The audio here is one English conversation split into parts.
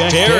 Jack, Derrick.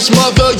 his mother.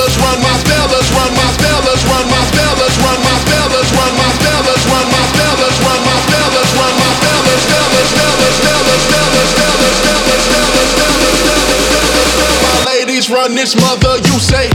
run my fellas run my fellas run my fellas run my fellas run my fellas run my fellas run my fellas run my fellas fellas fellas fellas fellas fellas fellas fellas fellas fellas fellas My ladies run this mother, you say?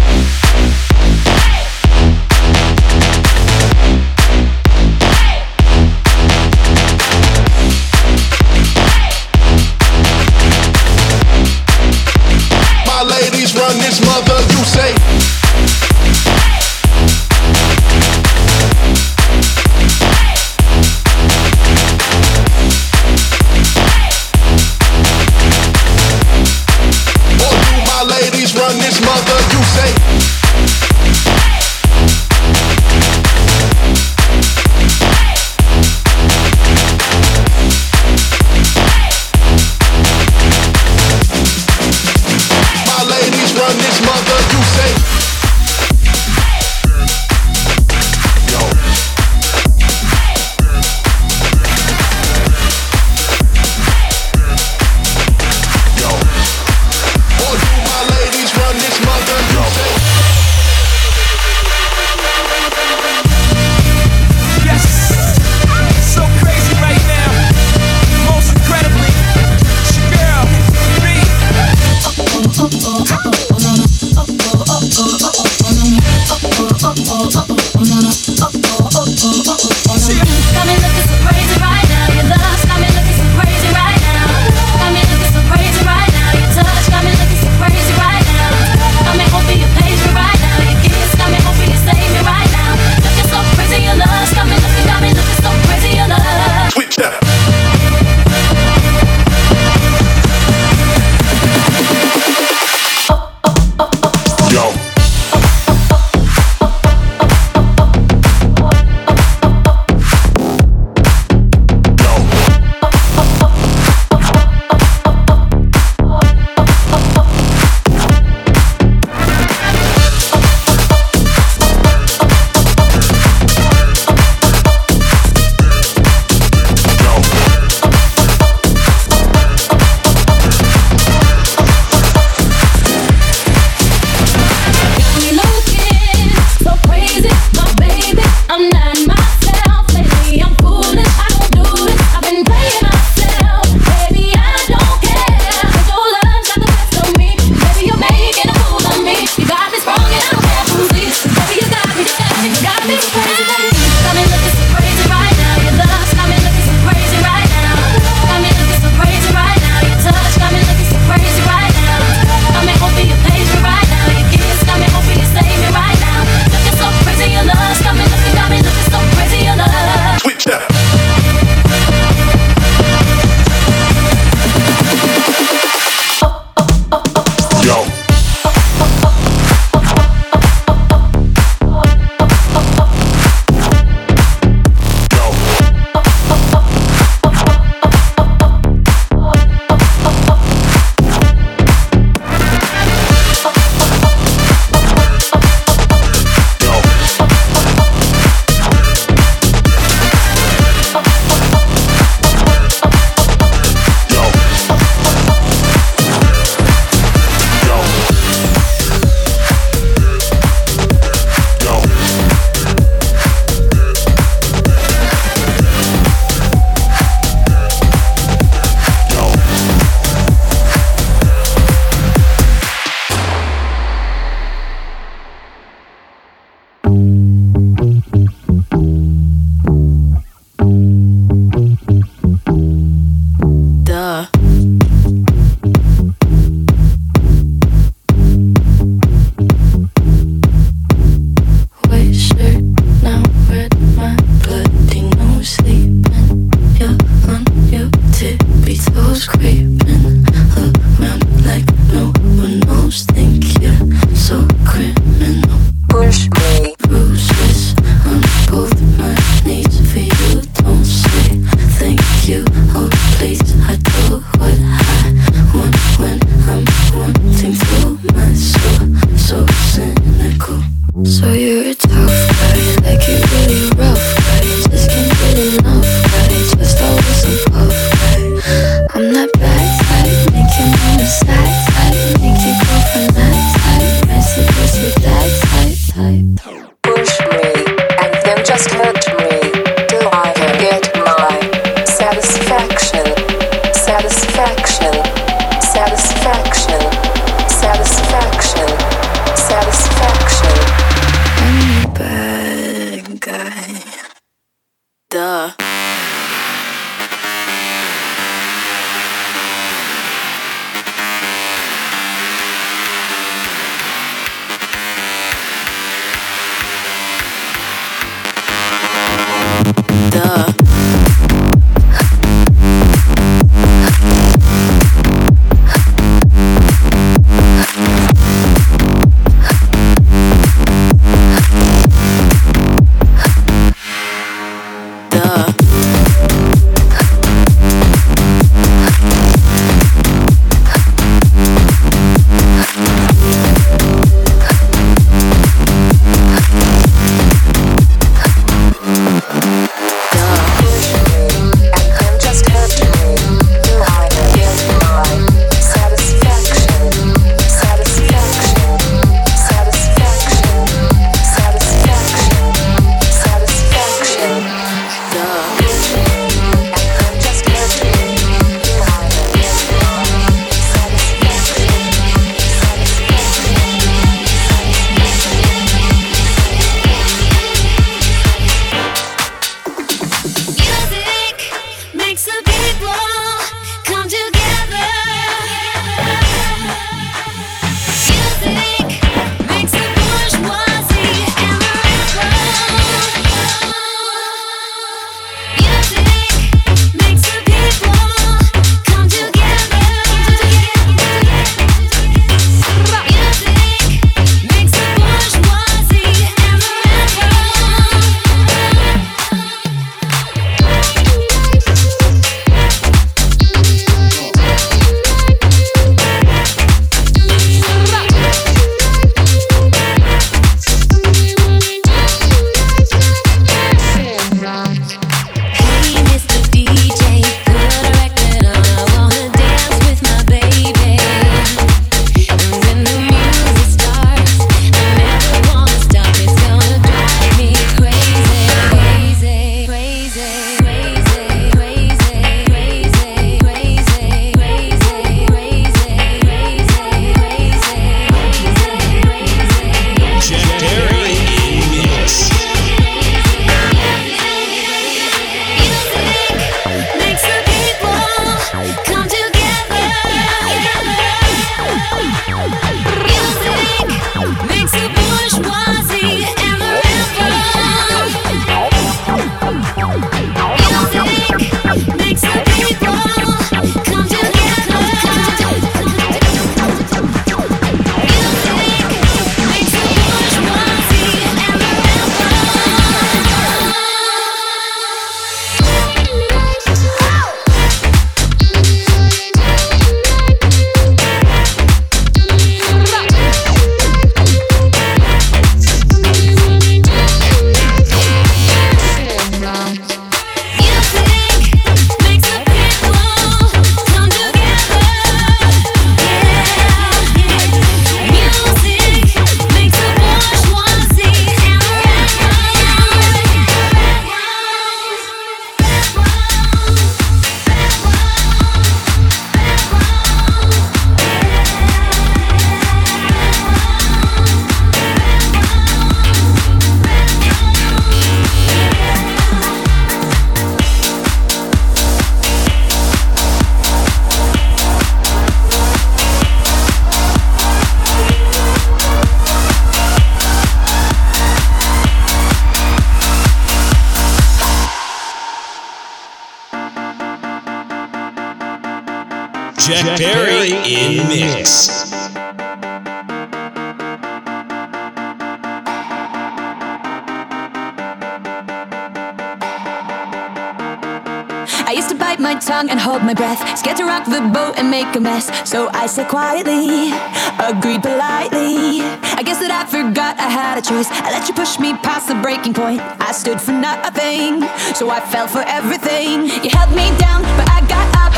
A mess. So I said quietly, agreed politely. I guess that I forgot I had a choice. I let you push me past the breaking point. I stood for nothing, so I fell for everything. You held me down, but I got up,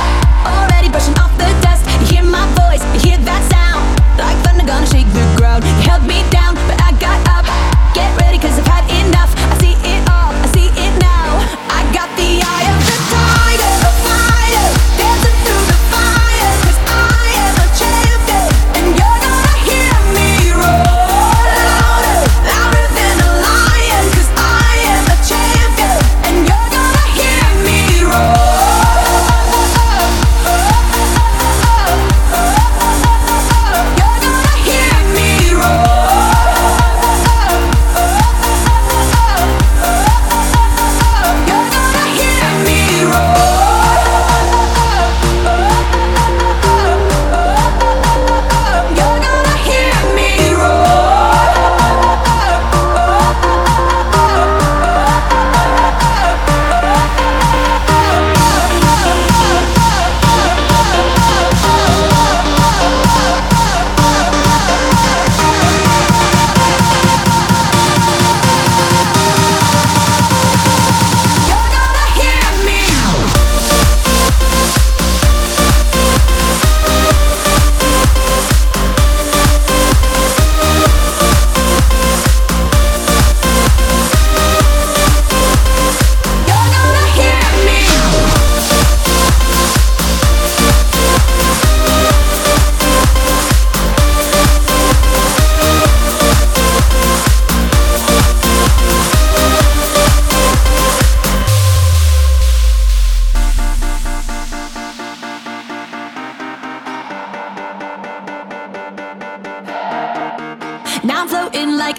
already brushing off the dust. You hear my voice, you hear that sound, like thunder gonna shake the ground. You held me down, but I got up. Get ready, cause I've had enough.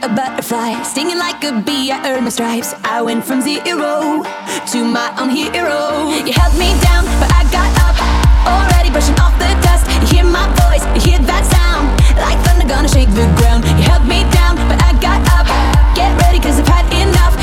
A butterfly, stinging like a bee. I earned my stripes. I went from zero to my own hero. You held me down, but I got up. Already brushing off the dust. You hear my voice, you hear that sound, like thunder gonna shake the ground. You held me down, but I got up. Get ready, cause I've had enough.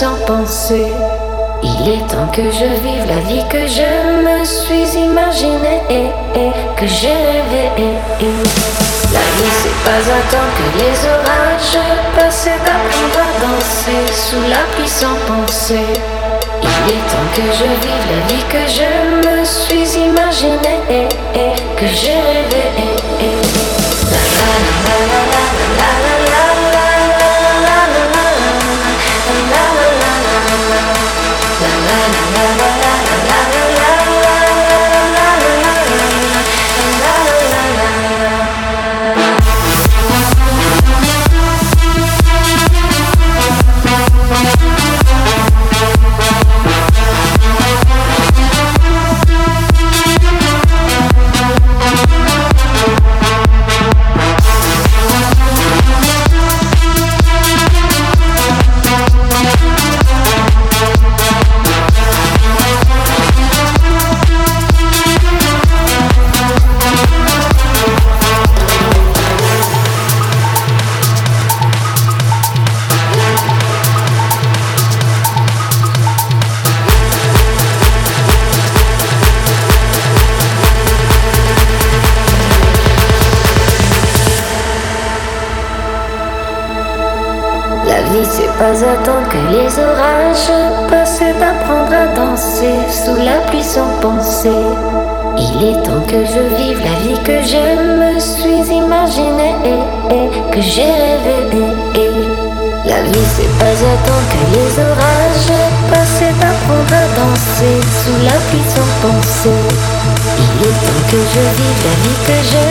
Il est temps que je vive la vie que je me suis imaginée et, que j'ai rêvé. La vie c'est pas attendre que les orages passent d'apprendre à danser sous la pluie sans penser. Il est temps que je vive la vie que je me suis imaginée et, que j'ai rêvé. J'ai rêvé. La vie c'est pas attendre que les orages passent d'apprendre à danser sous la pluie sans penser. Il est temps que je vive la vie que je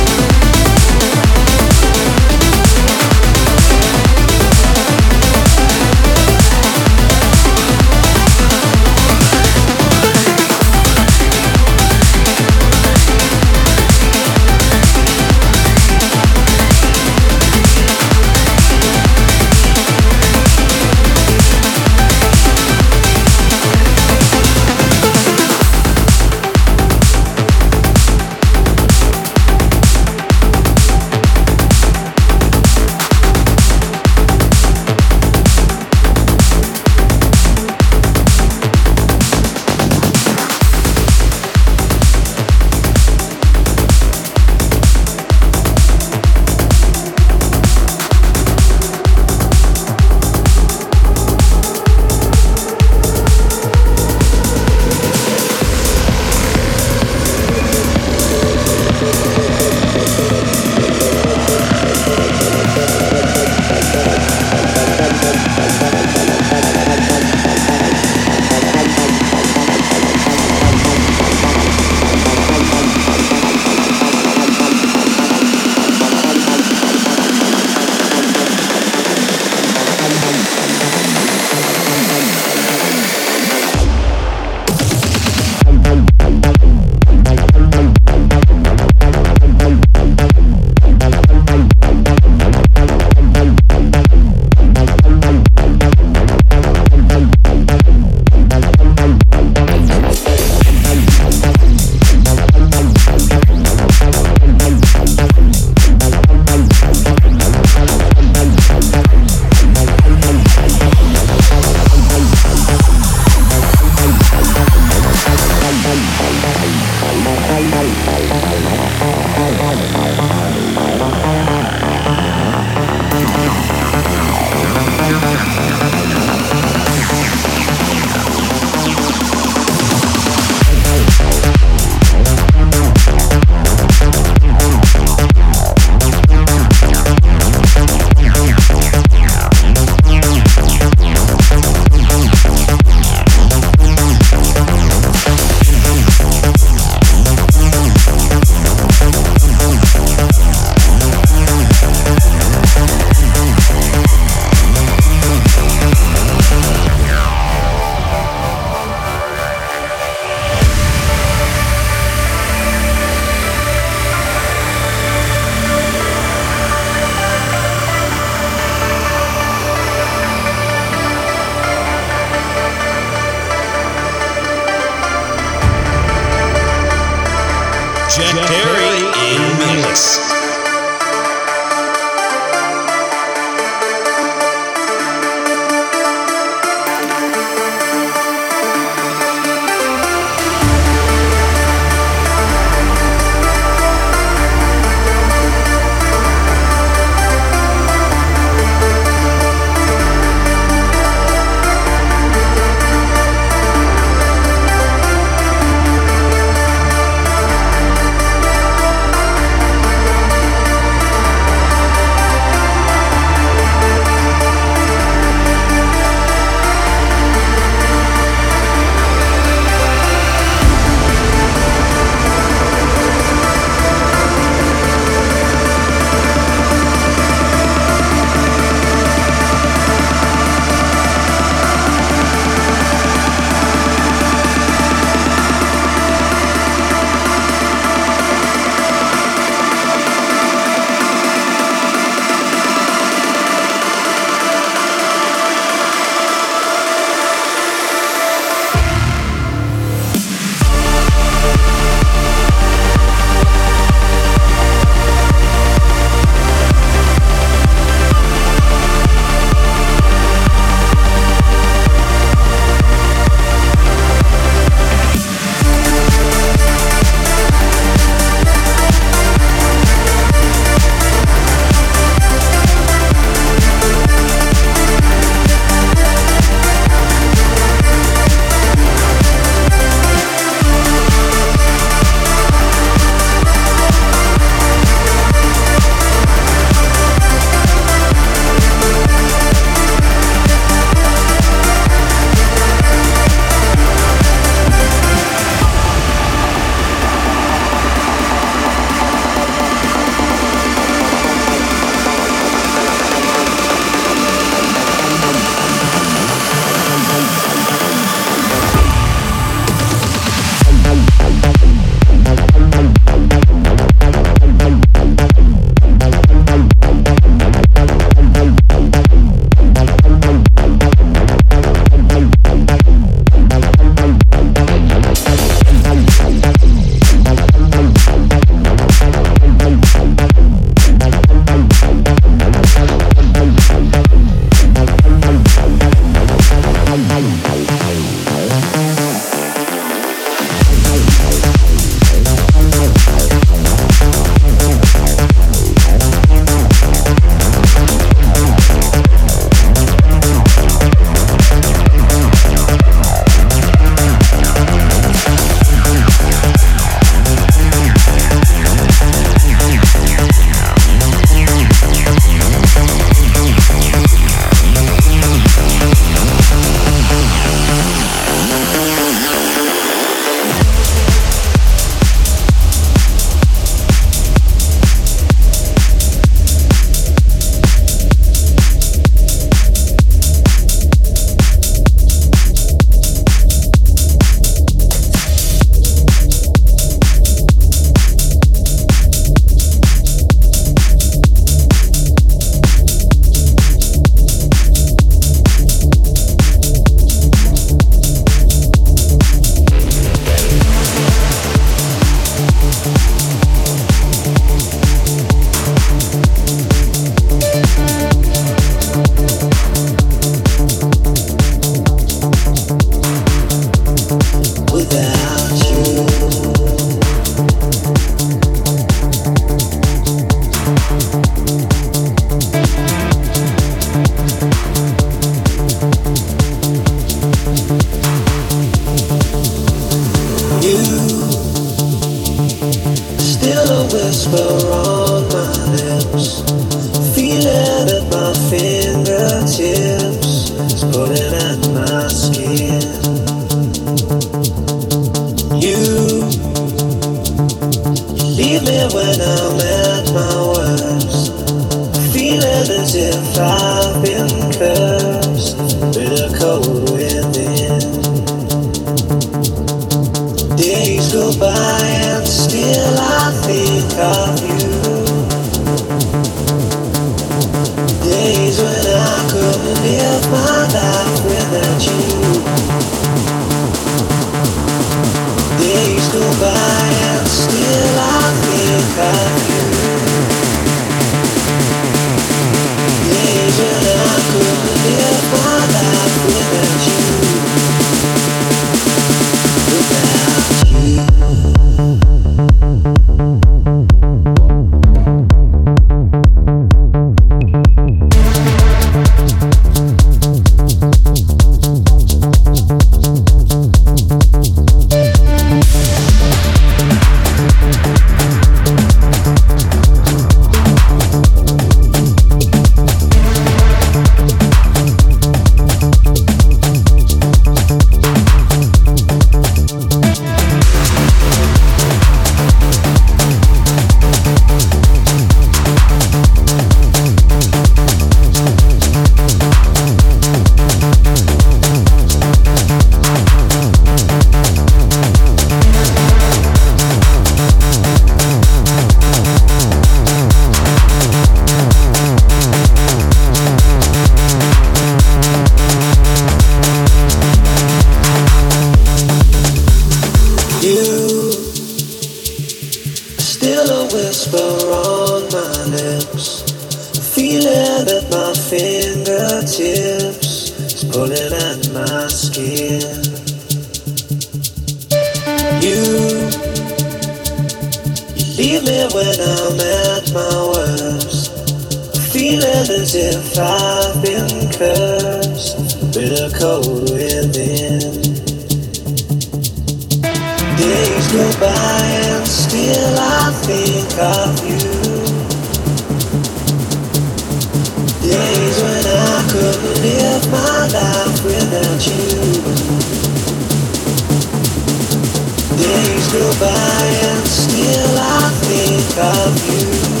of you.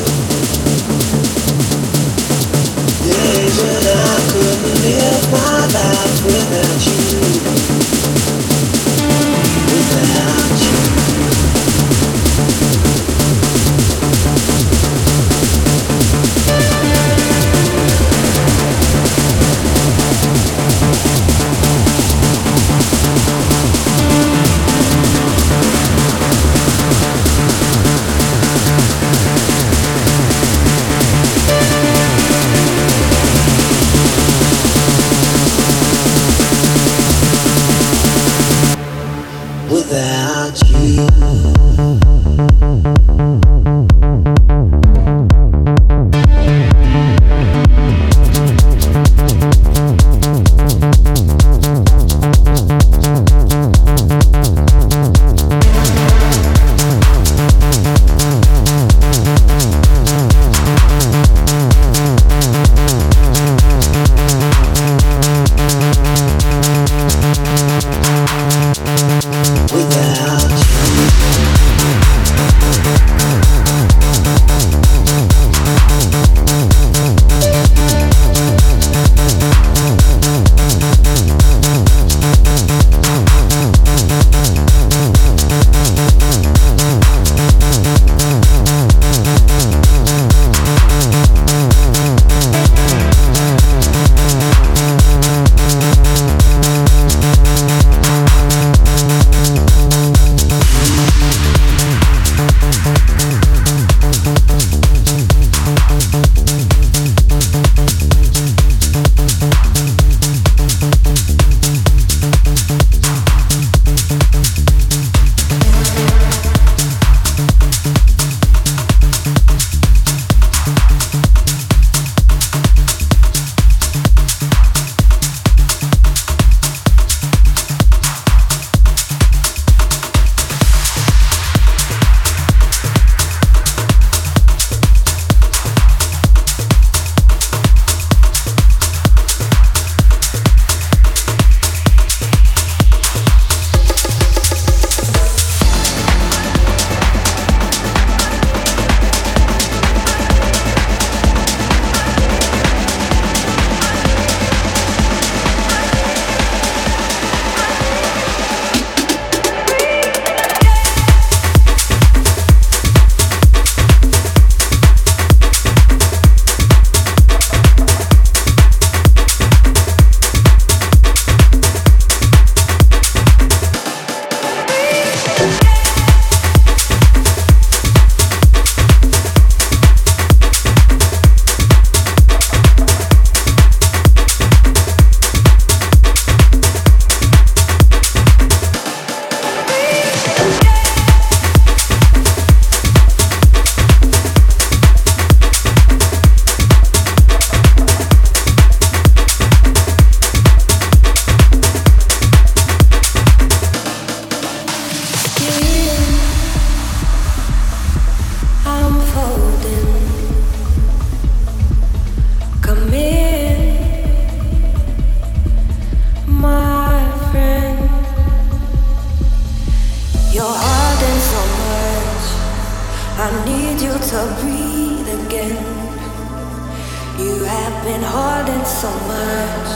been holding so much.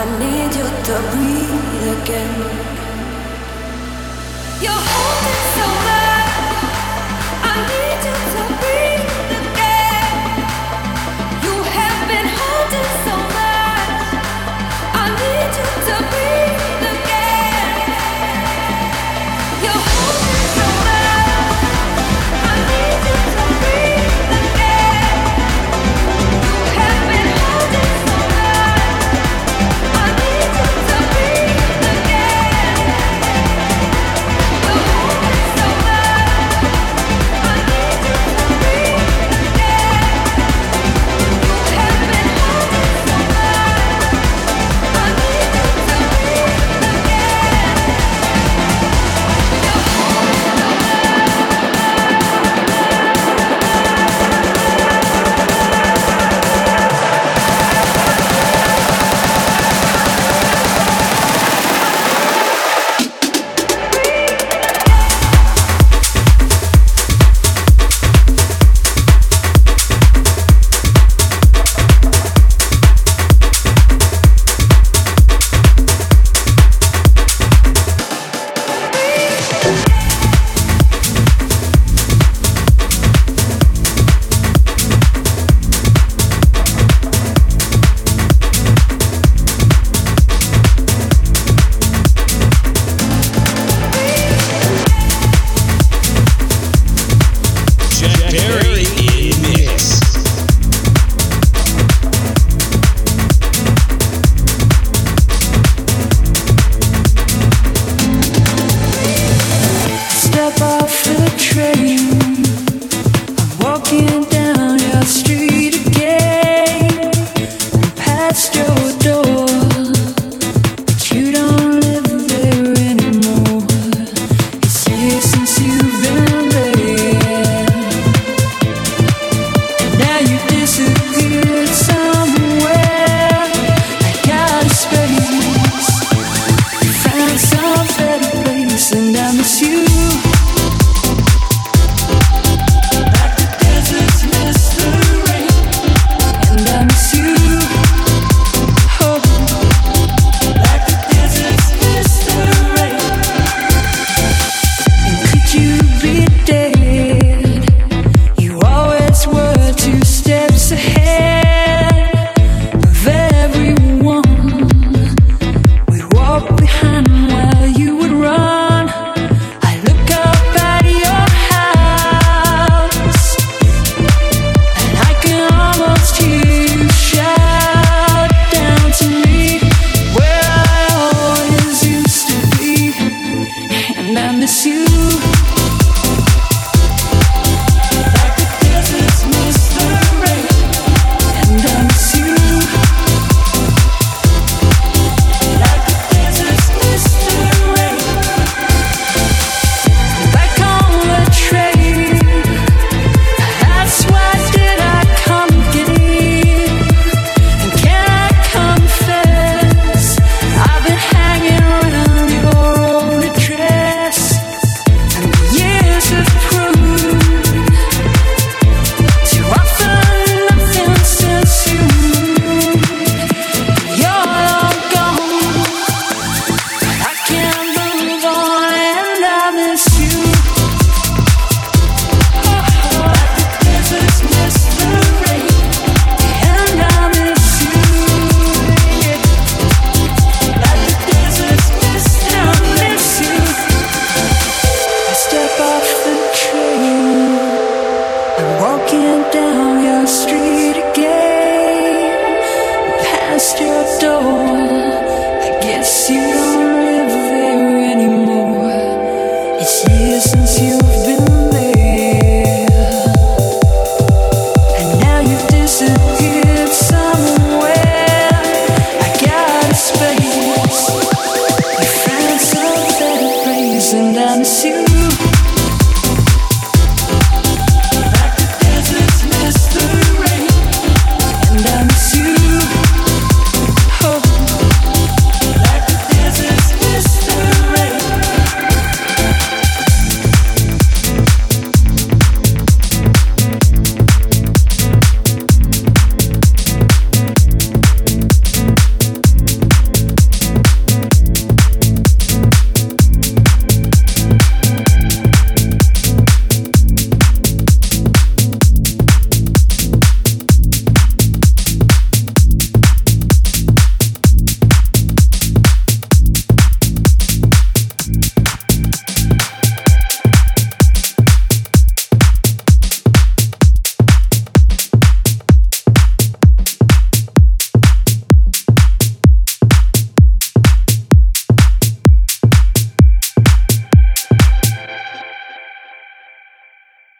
I need you to breathe again. You're holding.